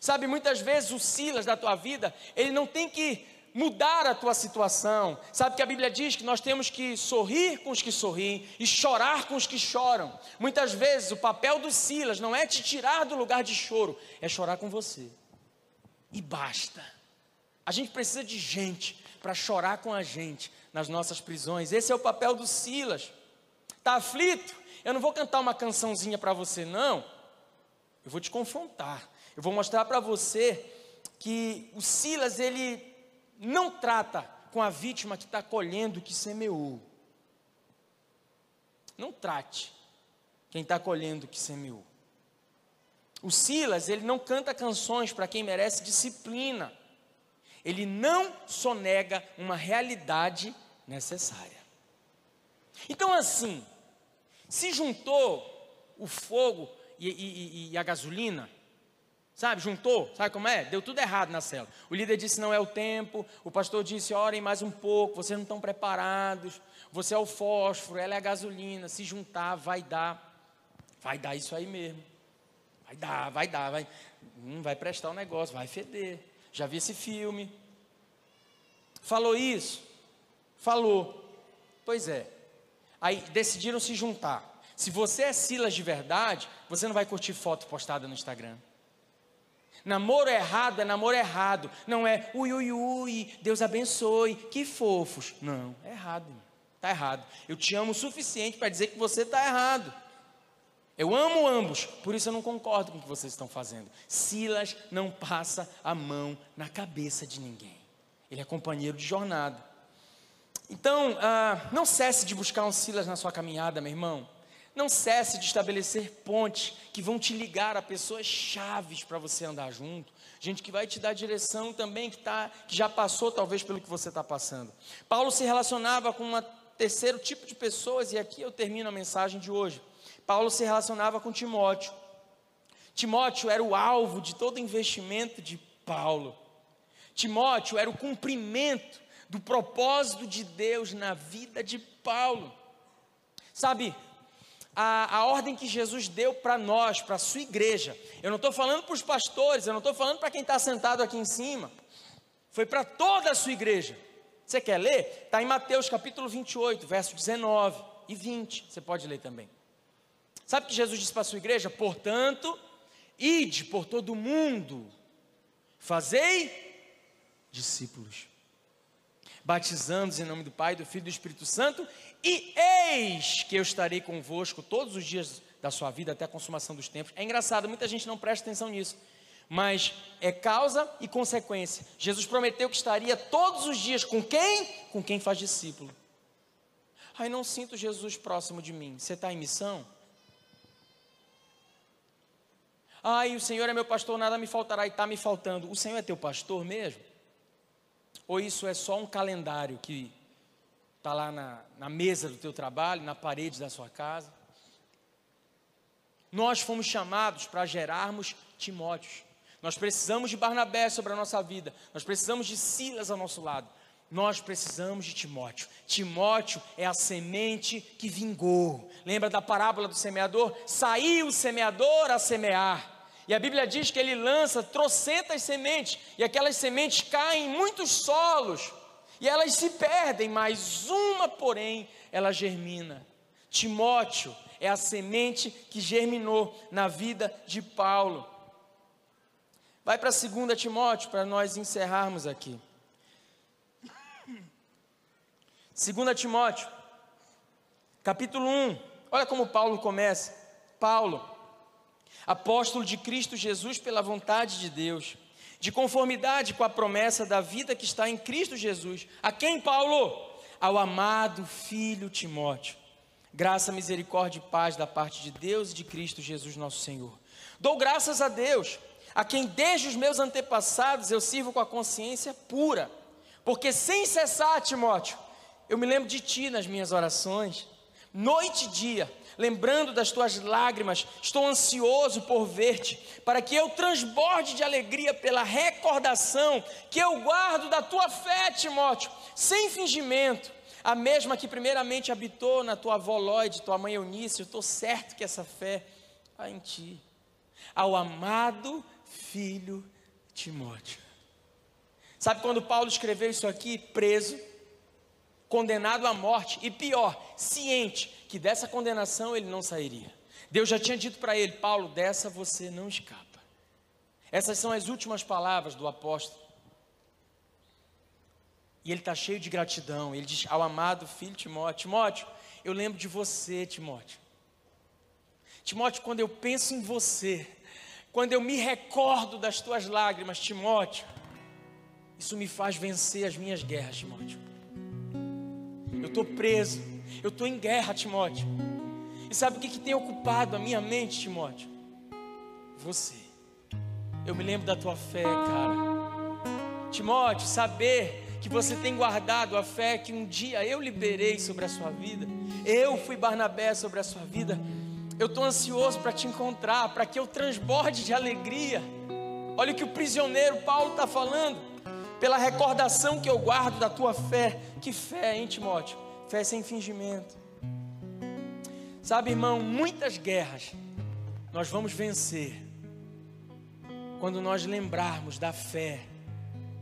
Sabe, muitas vezes o Silas da tua vida, ele não tem que mudar a tua situação. Sabe que a Bíblia diz que nós temos que sorrir com os que sorriem e chorar com os que choram. Muitas vezes o papel do Silas não é te tirar do lugar de choro, é chorar com você e basta. A gente precisa de gente para chorar com a gente nas nossas prisões. Esse é o papel do Silas. Está aflito? Eu não vou cantar uma cançãozinha para você, não. Eu vou te confrontar. Eu vou mostrar para você que o Silas ele não trata com a vítima que está colhendo o que semeou. Não trate quem está colhendo o que semeou. O Silas, ele não canta canções para quem merece disciplina. Ele não sonega uma realidade necessária. Então, assim, se juntou o fogo e, e, e, a gasolina, sabe? Juntou, sabe como é? Deu tudo errado na cela. O líder disse: não é o tempo. O pastor disse: orem mais um pouco, vocês não estão preparados. Você é o fósforo, ela é a gasolina. Se juntar, vai dar. Vai dar isso aí mesmo. Vai dar, vai dar, vai. Hum, vai prestar o um negócio, vai feder. Já vi esse filme. Falou isso? Falou. Pois é. Aí decidiram se juntar. Se você é Silas de verdade, você não vai curtir foto postada no Instagram. Namoro errado é namoro errado. Não é ui, ui, ui, Deus abençoe, que fofos. Não, é errado. Está errado. Eu te amo o suficiente para dizer que você está errado. Eu amo ambos, por isso eu não concordo com o que vocês estão fazendo. Silas não passa a mão na cabeça de ninguém. Ele é companheiro de jornada. Então, ah, não cesse de buscar um Silas na sua caminhada, meu irmão. Não cesse de estabelecer pontes que vão te ligar a pessoas chaves para você andar junto. Gente que vai te dar direção também, que, tá, que já passou talvez pelo que você está passando. Paulo se relacionava com um terceiro tipo de pessoas, e aqui eu termino a mensagem de hoje. Paulo se relacionava com Timóteo. Timóteo era o alvo de todo investimento de Paulo. Timóteo era o cumprimento do propósito de Deus na vida de Paulo. Sabe, a, a ordem que Jesus deu para nós, para a sua igreja, eu não estou falando para os pastores, eu não estou falando para quem está sentado aqui em cima, foi para toda a sua igreja. Você quer ler? Está em Mateus capítulo 28, verso 19 e 20. Você pode ler também. Sabe o que Jesus disse para a sua igreja? Portanto, ide por todo o mundo, fazei discípulos, batizando-os em nome do Pai, do Filho e do Espírito Santo, e eis que eu estarei convosco todos os dias da sua vida até a consumação dos tempos. É engraçado, muita gente não presta atenção nisso, mas é causa e consequência. Jesus prometeu que estaria todos os dias com quem? Com quem faz discípulo. Ai, não sinto Jesus próximo de mim. Você está em missão? Ai, o Senhor é meu pastor, nada me faltará e está me faltando. O Senhor é teu pastor mesmo? Ou isso é só um calendário que está lá na, na mesa do teu trabalho, na parede da sua casa? Nós fomos chamados para gerarmos Timóteos. Nós precisamos de Barnabé sobre a nossa vida. Nós precisamos de Silas ao nosso lado. Nós precisamos de Timóteo. Timóteo é a semente que vingou. Lembra da parábola do semeador? Saiu o semeador a semear. E a Bíblia diz que ele lança trocentas sementes, e aquelas sementes caem em muitos solos, e elas se perdem, mas uma, porém, ela germina. Timóteo é a semente que germinou na vida de Paulo. Vai para 2 Timóteo para nós encerrarmos aqui. 2 Timóteo, capítulo 1. Olha como Paulo começa. Paulo, apóstolo de Cristo Jesus pela vontade de Deus, de conformidade com a promessa da vida que está em Cristo Jesus. A quem, Paulo? Ao amado filho Timóteo. Graça, misericórdia e paz da parte de Deus e de Cristo Jesus, nosso Senhor. Dou graças a Deus, a quem desde os meus antepassados eu sirvo com a consciência pura, porque sem cessar, Timóteo, eu me lembro de ti nas minhas orações, noite e dia lembrando das tuas lágrimas, estou ansioso por ver-te, para que eu transborde de alegria pela recordação que eu guardo da tua fé, Timóteo, sem fingimento, a mesma que primeiramente habitou na tua avó Lloyd, tua mãe Eunice, eu estou certo que essa fé há em ti, ao amado filho Timóteo. Sabe quando Paulo escreveu isso aqui? Preso, condenado à morte, e pior, ciente que dessa condenação ele não sairia. Deus já tinha dito para ele: Paulo, dessa você não escapa. Essas são as últimas palavras do apóstolo. E ele está cheio de gratidão. Ele diz ao amado filho Timóteo: Timóteo, eu lembro de você, Timóteo. Timóteo, quando eu penso em você, quando eu me recordo das tuas lágrimas, Timóteo, isso me faz vencer as minhas guerras, Timóteo. Eu estou preso, eu estou em guerra, Timóteo. E sabe o que, que tem ocupado a minha mente, Timóteo? Você. Eu me lembro da tua fé, cara. Timóteo, saber que você tem guardado a fé que um dia eu liberei sobre a sua vida, eu fui Barnabé sobre a sua vida. Eu estou ansioso para te encontrar, para que eu transborde de alegria. Olha o que o prisioneiro Paulo está falando, pela recordação que eu guardo da tua fé. Que fé, hein, Timóteo? Fé sem fingimento. Sabe, irmão, muitas guerras nós vamos vencer quando nós lembrarmos da fé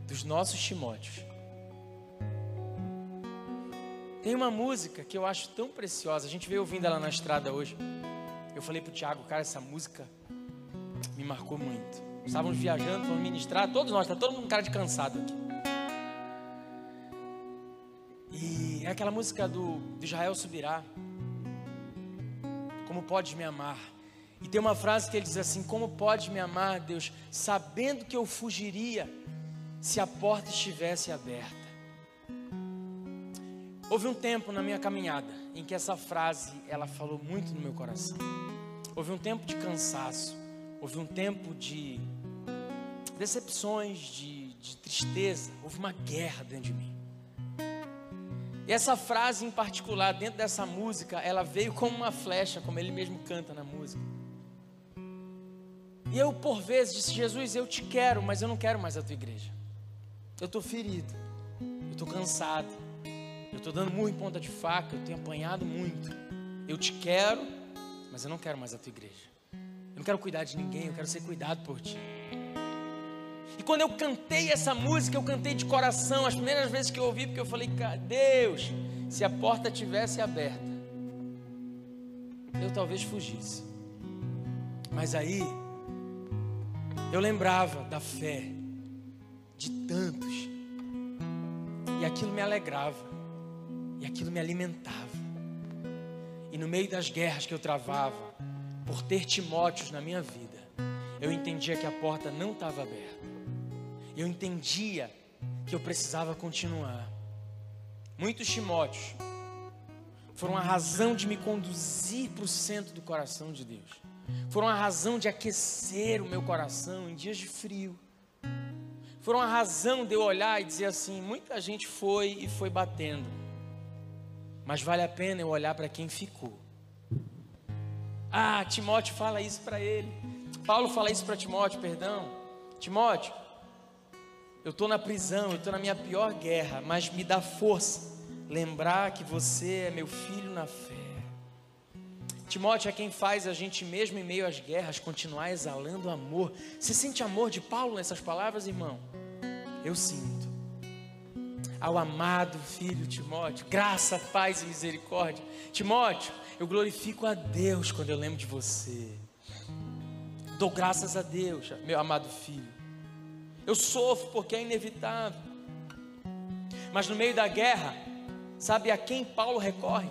dos nossos Timóteos. Tem uma música que eu acho tão preciosa, a gente veio ouvindo ela na estrada hoje. Eu falei pro Tiago, cara, essa música me marcou muito. Estávamos viajando, fomos ministrar, todos nós, tá todo mundo com cara de cansado aqui. E é aquela música do, do Israel Subirá. Como pode me amar? E tem uma frase que ele diz assim: Como pode me amar, Deus, sabendo que eu fugiria se a porta estivesse aberta? Houve um tempo na minha caminhada em que essa frase ela falou muito no meu coração. Houve um tempo de cansaço, houve um tempo de decepções, de, de tristeza, houve uma guerra dentro de mim. E essa frase em particular, dentro dessa música, ela veio como uma flecha, como ele mesmo canta na música. E eu, por vezes, disse: Jesus, eu te quero, mas eu não quero mais a tua igreja. Eu estou ferido, eu estou cansado, eu estou dando em ponta de faca, eu tenho apanhado muito. Eu te quero, mas eu não quero mais a tua igreja. Eu não quero cuidar de ninguém, eu quero ser cuidado por ti. E quando eu cantei essa música, eu cantei de coração, as primeiras vezes que eu ouvi, porque eu falei, Deus, se a porta tivesse aberta, eu talvez fugisse. Mas aí, eu lembrava da fé de tantos, e aquilo me alegrava, e aquilo me alimentava. E no meio das guerras que eu travava, por ter Timóteos na minha vida, eu entendia que a porta não estava aberta eu entendia que eu precisava continuar. Muitos Timóteos foram a razão de me conduzir para o centro do coração de Deus. Foram a razão de aquecer o meu coração em dias de frio. Foram a razão de eu olhar e dizer assim: muita gente foi e foi batendo, mas vale a pena eu olhar para quem ficou. Ah, Timóteo fala isso para ele. Paulo fala isso para Timóteo, perdão. Timóteo, eu estou na prisão, eu estou na minha pior guerra, mas me dá força lembrar que você é meu filho na fé. Timóteo é quem faz a gente, mesmo em meio às guerras, continuar exalando amor. Você sente amor de Paulo nessas palavras, irmão? Eu sinto. Ao amado filho Timóteo, graça, paz e misericórdia. Timóteo, eu glorifico a Deus quando eu lembro de você. Dou graças a Deus, meu amado filho eu sofro porque é inevitável. Mas no meio da guerra, sabe a quem Paulo recorre?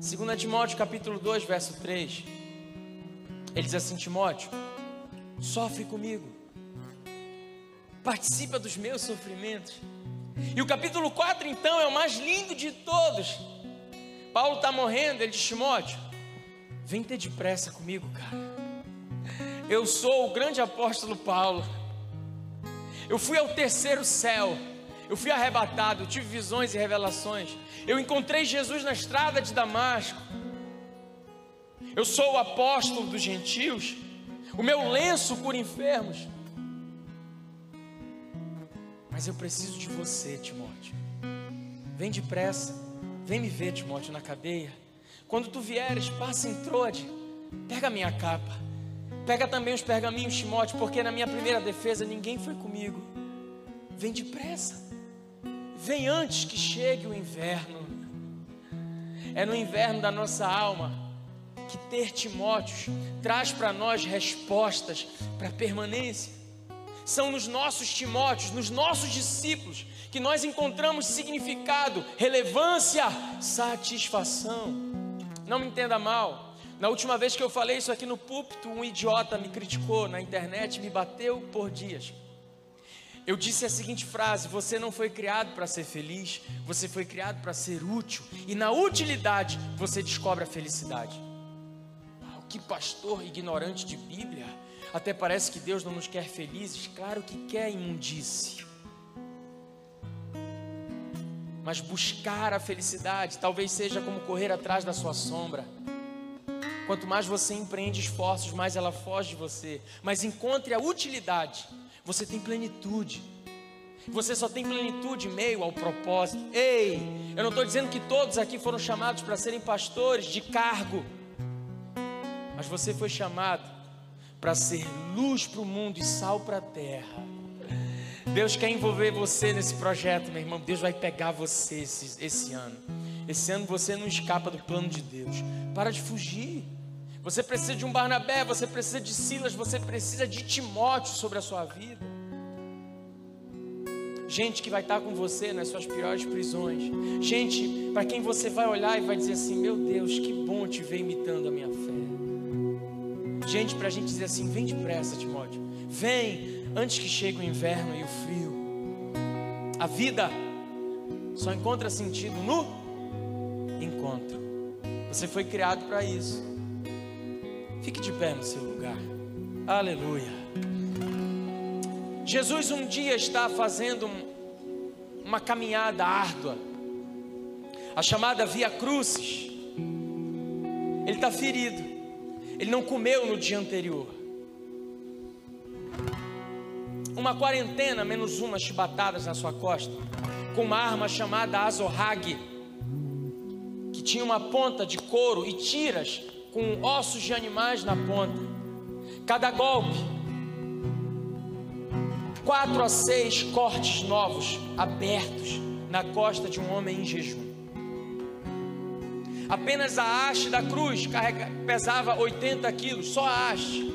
2 Timóteo capítulo 2, verso 3. Ele diz assim: Timóteo, sofre comigo, participa dos meus sofrimentos. E o capítulo 4, então, é o mais lindo de todos. Paulo está morrendo, ele diz: Timóteo, vem ter depressa comigo, cara. Eu sou o grande apóstolo Paulo. Eu fui ao terceiro céu. Eu fui arrebatado, tive visões e revelações. Eu encontrei Jesus na estrada de Damasco. Eu sou o apóstolo dos gentios. O meu lenço cura enfermos. Mas eu preciso de você, Timóteo. Vem depressa. Vem me ver, Timóteo, na cadeia. Quando tu vieres, passa em Trode. Pega a minha capa Pega também os pergaminhos, Timóteo, porque na minha primeira defesa ninguém foi comigo. Vem depressa. Vem antes que chegue o inverno. É no inverno da nossa alma que ter Timóteos traz para nós respostas para permanência. São nos nossos Timóteos, nos nossos discípulos, que nós encontramos significado, relevância, satisfação. Não me entenda mal, na última vez que eu falei isso aqui no púlpito, um idiota me criticou na internet, me bateu por dias. Eu disse a seguinte frase: Você não foi criado para ser feliz, você foi criado para ser útil, e na utilidade você descobre a felicidade. Uau, que pastor ignorante de Bíblia! Até parece que Deus não nos quer felizes, claro que quer imundice. Mas buscar a felicidade talvez seja como correr atrás da sua sombra. Quanto mais você empreende esforços, mais ela foge de você. Mas encontre a utilidade, você tem plenitude. Você só tem plenitude meio ao propósito. Ei, eu não estou dizendo que todos aqui foram chamados para serem pastores de cargo, mas você foi chamado para ser luz para o mundo e sal para a terra. Deus quer envolver você nesse projeto, meu irmão. Deus vai pegar você esse, esse ano. Esse ano você não escapa do plano de Deus. Para de fugir. Você precisa de um Barnabé, você precisa de Silas, você precisa de Timóteo sobre a sua vida. Gente que vai estar com você nas suas piores prisões. Gente para quem você vai olhar e vai dizer assim: Meu Deus, que bom te ver imitando a minha fé. Gente para a gente dizer assim: Vem depressa, Timóteo. Vem antes que chegue o inverno e o frio. A vida só encontra sentido no encontro. Você foi criado para isso. Fique de pé no seu lugar. Aleluia. Jesus um dia está fazendo uma caminhada árdua, a chamada Via Crucis. Ele está ferido, ele não comeu no dia anterior. Uma quarentena menos umas chibatadas na sua costa, com uma arma chamada Azorrague, que tinha uma ponta de couro e tiras com ossos de animais na ponta. Cada golpe quatro a seis cortes novos abertos na costa de um homem em jejum. Apenas a haste da cruz carrega, pesava 80 quilos, só a haste.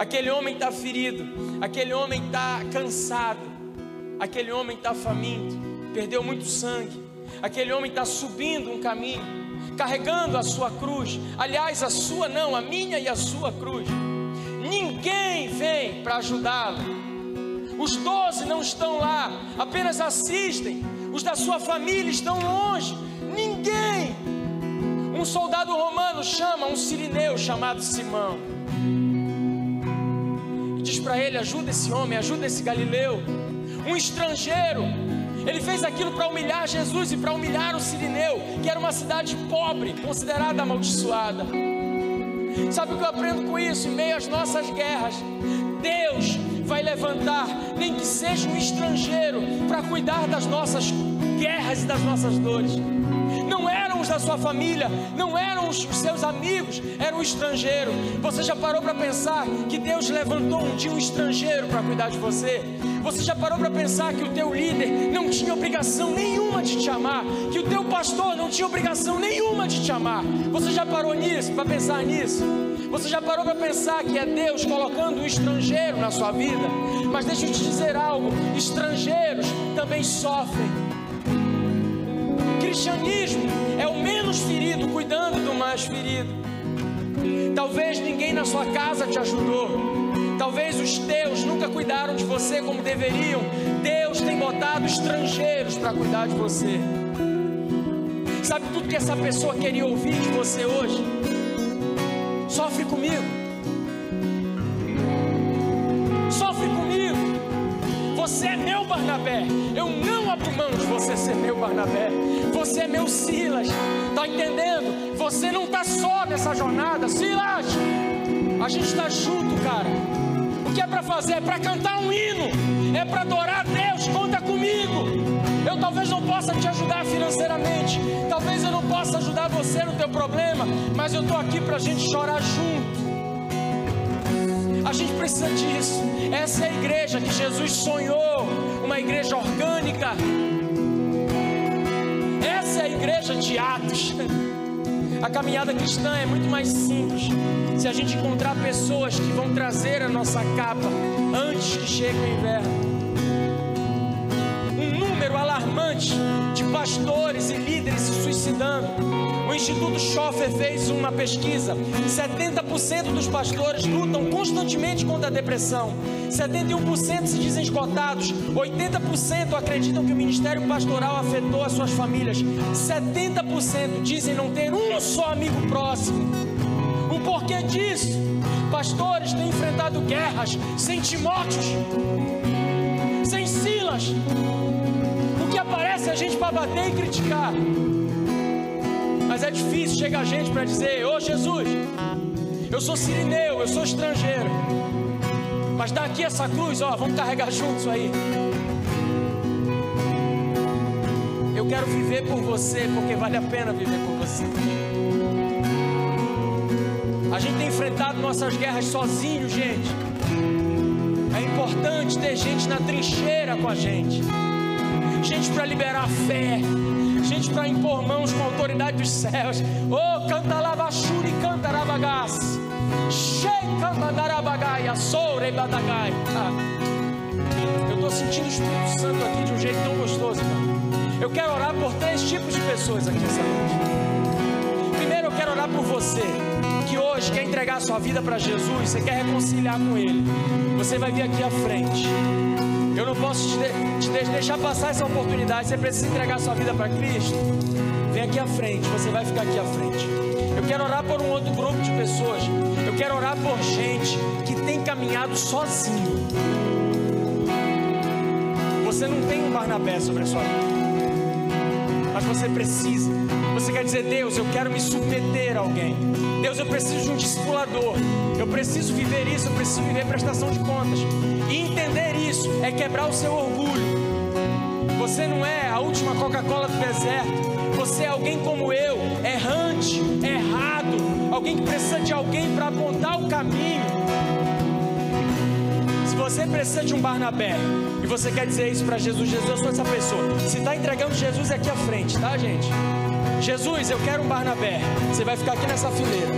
Aquele homem está ferido, aquele homem está cansado, aquele homem está faminto, perdeu muito sangue, aquele homem está subindo um caminho, carregando a sua cruz. Aliás, a sua não, a minha e a sua cruz. Ninguém vem para ajudá-lo os doze não estão lá, apenas assistem. Os da sua família estão longe. Ninguém. Um soldado romano chama um sirineu chamado Simão. E diz para ele: ajuda esse homem, ajuda esse galileu. Um estrangeiro. Ele fez aquilo para humilhar Jesus e para humilhar o Sirineu, que era uma cidade pobre, considerada amaldiçoada. Sabe o que eu aprendo com isso? Em meio às nossas guerras, Deus vai levantar, nem que seja um estrangeiro, para cuidar das nossas guerras e das nossas dores. Não eram os da sua família, não eram os seus amigos, era um estrangeiro. Você já parou para pensar que Deus levantou um dia um estrangeiro para cuidar de você? Você já parou para pensar que o teu líder não tinha obrigação nenhuma de te amar, que o teu pastor não tinha obrigação nenhuma de te amar? Você já parou nisso, para pensar nisso? Você já parou para pensar que é Deus colocando um estrangeiro na sua vida? Mas deixa eu te dizer algo: estrangeiros também sofrem. Cristianismo é o menos ferido cuidando do mais ferido. Talvez ninguém na sua casa te ajudou. Talvez os teus nunca cuidaram de você como deveriam. Deus tem botado estrangeiros para cuidar de você. Sabe tudo que essa pessoa queria ouvir de você hoje? Sofre comigo. Sofre comigo. Você é meu Barnabé. Eu não abro mão de você ser meu Barnabé. Você é meu Silas. Tá entendendo? Você não tá só nessa jornada, Silas. A gente está junto, cara. O que é para fazer? É para cantar um hino. É para adorar a Deus. Conta comigo. Eu talvez não possa te ajudar financeiramente, talvez eu não possa ajudar você no teu problema, mas eu estou aqui para a gente chorar junto. A gente precisa disso. Essa é a igreja que Jesus sonhou, uma igreja orgânica. Essa é a igreja de Atos. A caminhada cristã é muito mais simples se a gente encontrar pessoas que vão trazer a nossa capa antes que chegue o inverno de pastores e líderes se suicidando. O Instituto Schoffer fez uma pesquisa: 70% dos pastores lutam constantemente contra a depressão, 71% se dizem esgotados, 80% acreditam que o ministério pastoral afetou as suas famílias, 70% dizem não ter um só amigo próximo. O porquê disso? Pastores têm enfrentado guerras sem Timóteos, sem Silas, aparece a gente para bater e criticar. Mas é difícil chegar a gente para dizer: Ô Jesus, eu sou sirineu, eu sou estrangeiro. Mas dá aqui essa cruz, ó, vamos carregar juntos aí. Eu quero viver por você, porque vale a pena viver por você. A gente tem enfrentado nossas guerras sozinho, gente. É importante ter gente na trincheira com a gente gente para liberar fé, gente para impor mãos com a autoridade dos céus. Oh, canta lavachuri, canta rabagás. Soure badagai. Ah, eu estou sentindo o Espírito Santo aqui de um jeito tão gostoso, irmão. Eu quero orar por três tipos de pessoas aqui essa noite. Primeiro, eu quero orar por você que hoje quer entregar sua vida para Jesus, você quer reconciliar com Ele. Você vai vir aqui à frente. Eu não posso te, de, te deixar passar essa oportunidade. Você precisa entregar sua vida para Cristo. Vem aqui à frente, você vai ficar aqui à frente. Eu quero orar por um outro grupo de pessoas. Eu quero orar por gente que tem caminhado sozinho. Você não tem um Barnabé sobre a sua vida mas você precisa. Você quer dizer, Deus, eu quero me submeter a alguém. Deus, eu preciso de um discipulador. Eu preciso viver isso, eu preciso viver prestação de contas. E entender isso é quebrar o seu orgulho. Você não é a última Coca-Cola do deserto. Você é alguém como eu, errante, errado, alguém que precisa de alguém para apontar o caminho. Se você precisa de um Barnabé e você quer dizer isso para Jesus, Jesus, eu sou essa pessoa. Se está entregando Jesus é aqui à frente, tá, gente? Jesus, eu quero um Barnabé. Você vai ficar aqui nessa fileira.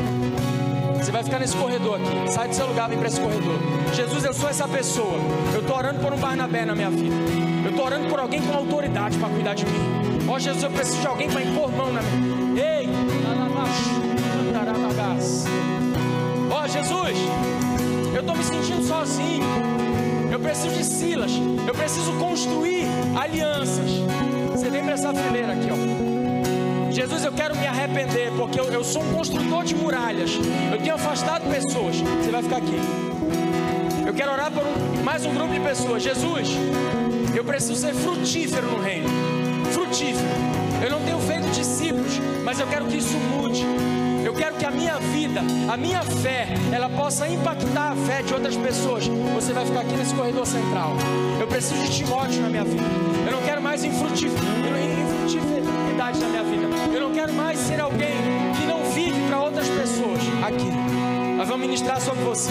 Você vai ficar nesse corredor aqui. Sai do seu lugar, vem para esse corredor. Jesus, eu sou essa pessoa. Eu estou orando por um Barnabé na minha vida. Eu estou orando por alguém com autoridade para cuidar de mim. Ó oh, Jesus, eu preciso de alguém para impor mão na minha. Ei! Ó oh, Jesus, eu estou me sentindo sozinho. Eu preciso de Silas. Eu preciso construir alianças. Você vem para essa fileira aqui, ó. Jesus, eu quero me arrepender, porque eu, eu sou um construtor de muralhas. Eu tenho afastado pessoas. Você vai ficar aqui. Eu quero orar por um, mais um grupo de pessoas. Jesus, eu preciso ser frutífero no reino. Frutífero. Eu não tenho feito discípulos, mas eu quero que isso mude. Eu quero que a minha vida, a minha fé, ela possa impactar a fé de outras pessoas. Você vai ficar aqui nesse corredor central. Eu preciso de Timóteo na minha vida. Eu não quero mais infrutíferidade na minha vida. Eu não quero mais ser alguém que não vive para outras pessoas aqui. Nós vamos ministrar sobre você.